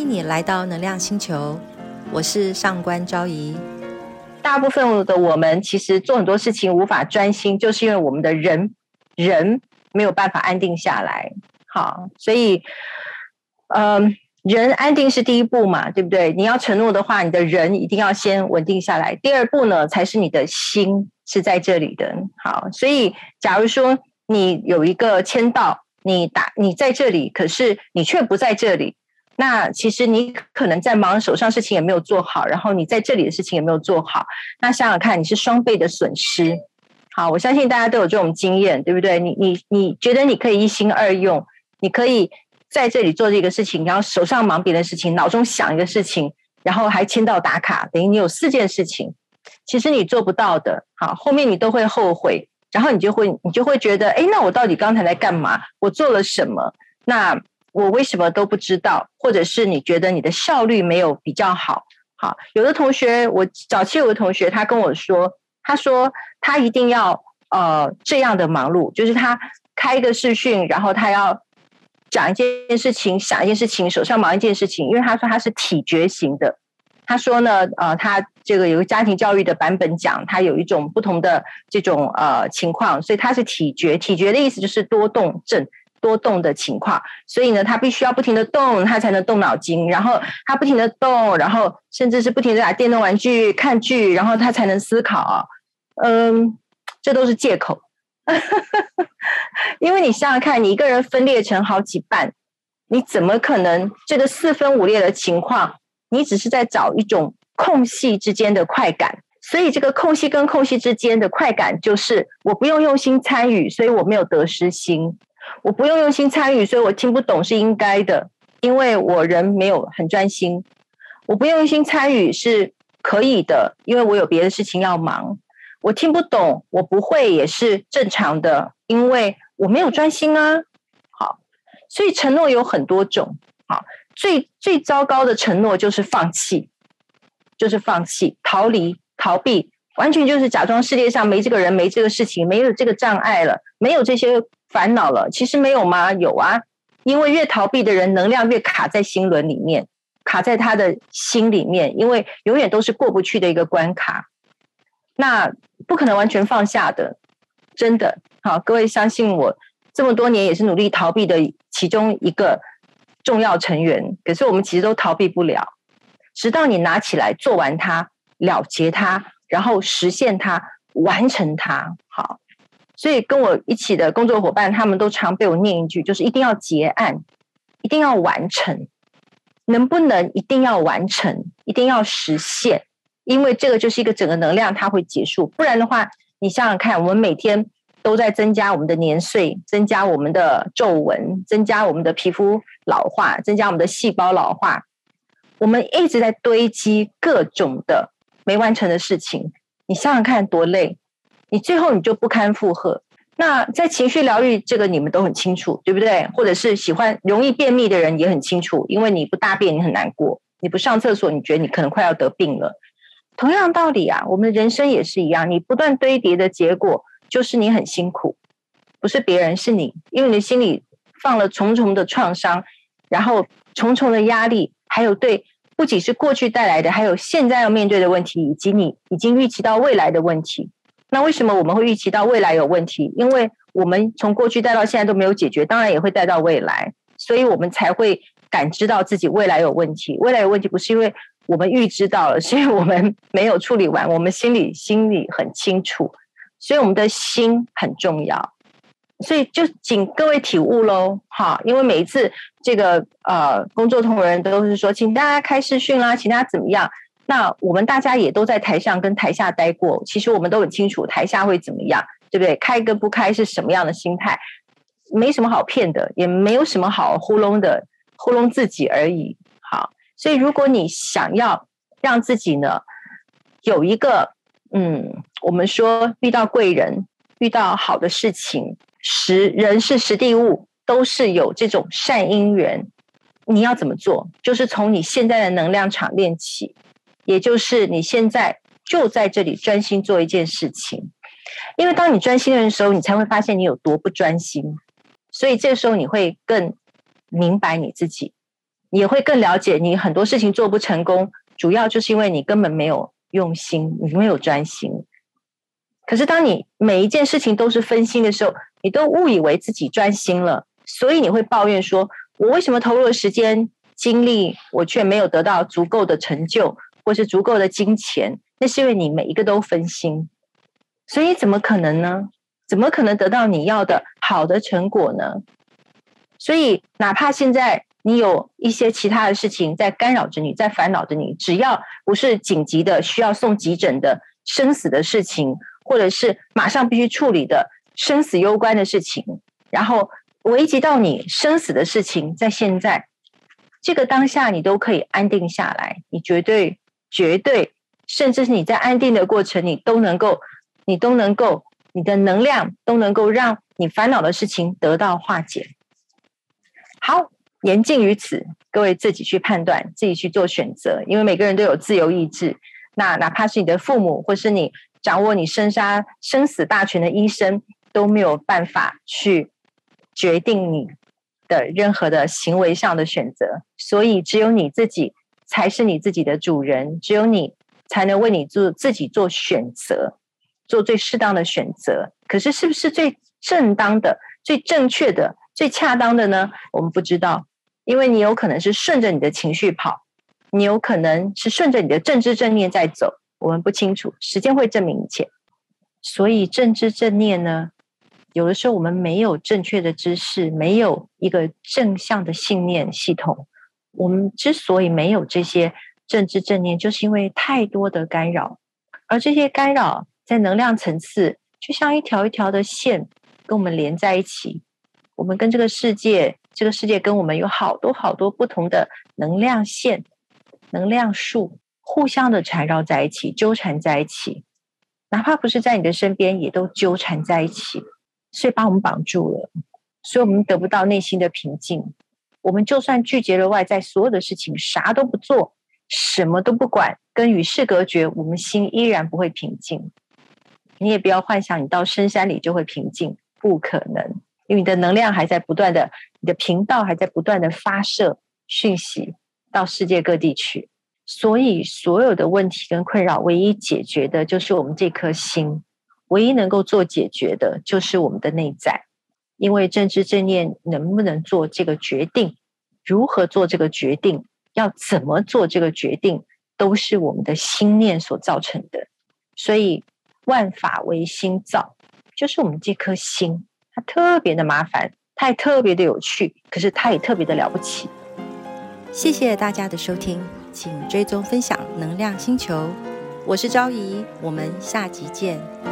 欢迎你来到能量星球，我是上官昭仪。大部分的我们其实做很多事情无法专心，就是因为我们的人人没有办法安定下来。好，所以，嗯，人安定是第一步嘛，对不对？你要承诺的话，你的人一定要先稳定下来。第二步呢，才是你的心是在这里的。好，所以假如说你有一个签到，你打你在这里，可是你却不在这里。那其实你可能在忙手上事情也没有做好，然后你在这里的事情也没有做好。那想想看，你是双倍的损失。好，我相信大家都有这种经验，对不对？你你你觉得你可以一心二用，你可以在这里做这个事情，然后手上忙别的事情，脑中想一个事情，然后还签到打卡，等于你有四件事情，其实你做不到的。好，后面你都会后悔，然后你就会你就会觉得，哎，那我到底刚才在干嘛？我做了什么？那。我为什么都不知道？或者是你觉得你的效率没有比较好？好，有的同学，我早期有个同学，他跟我说，他说他一定要呃这样的忙碌，就是他开一个视讯，然后他要讲一件事情，想一件事情，手上忙一件事情，因为他说他是体觉型的。他说呢，呃，他这个有个家庭教育的版本讲，他有一种不同的这种呃情况，所以他是体觉。体觉的意思就是多动症。多动的情况，所以呢，他必须要不停的动，他才能动脑筋。然后他不停的动，然后甚至是不停的打电动玩具、看剧，然后他才能思考。嗯，这都是借口。因为你想想看，你一个人分裂成好几半，你怎么可能这个四分五裂的情况？你只是在找一种空隙之间的快感。所以这个空隙跟空隙之间的快感，就是我不用用心参与，所以我没有得失心。我不用用心参与，所以我听不懂是应该的，因为我人没有很专心。我不用心参与是可以的，因为我有别的事情要忙。我听不懂，我不会也是正常的，因为我没有专心啊。好，所以承诺有很多种。好，最最糟糕的承诺就是放弃，就是放弃、逃离、逃避，完全就是假装世界上没这个人、没这个事情、没有这个障碍了，没有这些。烦恼了，其实没有吗？有啊，因为越逃避的人，能量越卡在心轮里面，卡在他的心里面，因为永远都是过不去的一个关卡，那不可能完全放下的，真的。好，各位相信我，这么多年也是努力逃避的其中一个重要成员。可是我们其实都逃避不了，直到你拿起来做完它，了结它，然后实现它，完成它。好。所以跟我一起的工作伙伴，他们都常被我念一句，就是一定要结案，一定要完成，能不能一定要完成，一定要实现？因为这个就是一个整个能量，它会结束。不然的话，你想想看，我们每天都在增加我们的年岁，增加我们的皱纹，增加我们的皮肤老化，增加我们的细胞老化，我们一直在堆积各种的没完成的事情。你想想看，多累！你最后你就不堪负荷。那在情绪疗愈这个你们都很清楚，对不对？或者是喜欢容易便秘的人也很清楚，因为你不大便你很难过，你不上厕所你觉得你可能快要得病了。同样道理啊，我们的人生也是一样，你不断堆叠的结果就是你很辛苦，不是别人是你，因为你的心里放了重重的创伤，然后重重的压力，还有对不仅是过去带来的，还有现在要面对的问题，以及你已经预期到未来的问题。那为什么我们会预期到未来有问题？因为我们从过去带到现在都没有解决，当然也会带到未来，所以我们才会感知到自己未来有问题。未来有问题不是因为我们预知到了，是因为我们没有处理完，我们心里心里很清楚，所以我们的心很重要。所以就请各位体悟喽，哈！因为每一次这个呃工作同仁都是说，请大家开视讯啦，请大家怎么样？那我们大家也都在台上跟台下待过，其实我们都很清楚台下会怎么样，对不对？开跟不开是什么样的心态，没什么好骗的，也没有什么好糊弄的，糊弄自己而已。好，所以如果你想要让自己呢有一个，嗯，我们说遇到贵人，遇到好的事情，实人是实地物，都是有这种善因缘。你要怎么做？就是从你现在的能量场练起。也就是你现在就在这里专心做一件事情，因为当你专心的时候，你才会发现你有多不专心。所以这时候你会更明白你自己，也会更了解你很多事情做不成功，主要就是因为你根本没有用心，你没有专心。可是当你每一件事情都是分心的时候，你都误以为自己专心了，所以你会抱怨说：“我为什么投入了时间精力，我却没有得到足够的成就，或是足够的金钱？”那是因为你每一个都分心，所以怎么可能呢？怎么可能得到你要的好的成果呢？所以，哪怕现在你有一些其他的事情在干扰着你，在烦恼着你，只要不是紧急的需要送急诊的生死的事情，或者是马上必须处理的生死攸关的事情，然后危及到你生死的事情，在现在这个当下，你都可以安定下来，你绝对绝对。甚至是你在安定的过程，你都能够，你都能够，你的能量都能够让你烦恼的事情得到化解。好，言尽于此，各位自己去判断，自己去做选择，因为每个人都有自由意志。那哪怕是你的父母，或是你掌握你生杀生死大权的医生，都没有办法去决定你的任何的行为上的选择。所以，只有你自己才是你自己的主人，只有你。才能为你做自己做选择，做最适当的选择。可是，是不是最正当的、最正确的、最恰当的呢？我们不知道，因为你有可能是顺着你的情绪跑，你有可能是顺着你的正知正念在走。我们不清楚，时间会证明一切。所以，正知正念呢，有的时候我们没有正确的知识，没有一个正向的信念系统。我们之所以没有这些。政治正念，就是因为太多的干扰，而这些干扰在能量层次，就像一条一条的线，跟我们连在一起。我们跟这个世界，这个世界跟我们有好多好多不同的能量线、能量树，互相的缠绕在一起，纠缠在一起。哪怕不是在你的身边，也都纠缠在一起，所以把我们绑住了，所以我们得不到内心的平静。我们就算拒绝了外在所有的事情，啥都不做。什么都不管，跟与世隔绝，我们心依然不会平静。你也不要幻想你到深山里就会平静，不可能，因为你的能量还在不断的，你的频道还在不断的发射讯息到世界各地去。所以，所有的问题跟困扰，唯一解决的就是我们这颗心，唯一能够做解决的就是我们的内在。因为正知正念能不能做这个决定，如何做这个决定？要怎么做这个决定，都是我们的心念所造成的。所以万法唯心造，就是我们这颗心，它特别的麻烦，它也特别的有趣，可是它也特别的了不起。谢谢大家的收听，请追踪分享能量星球，我是昭仪，我们下集见。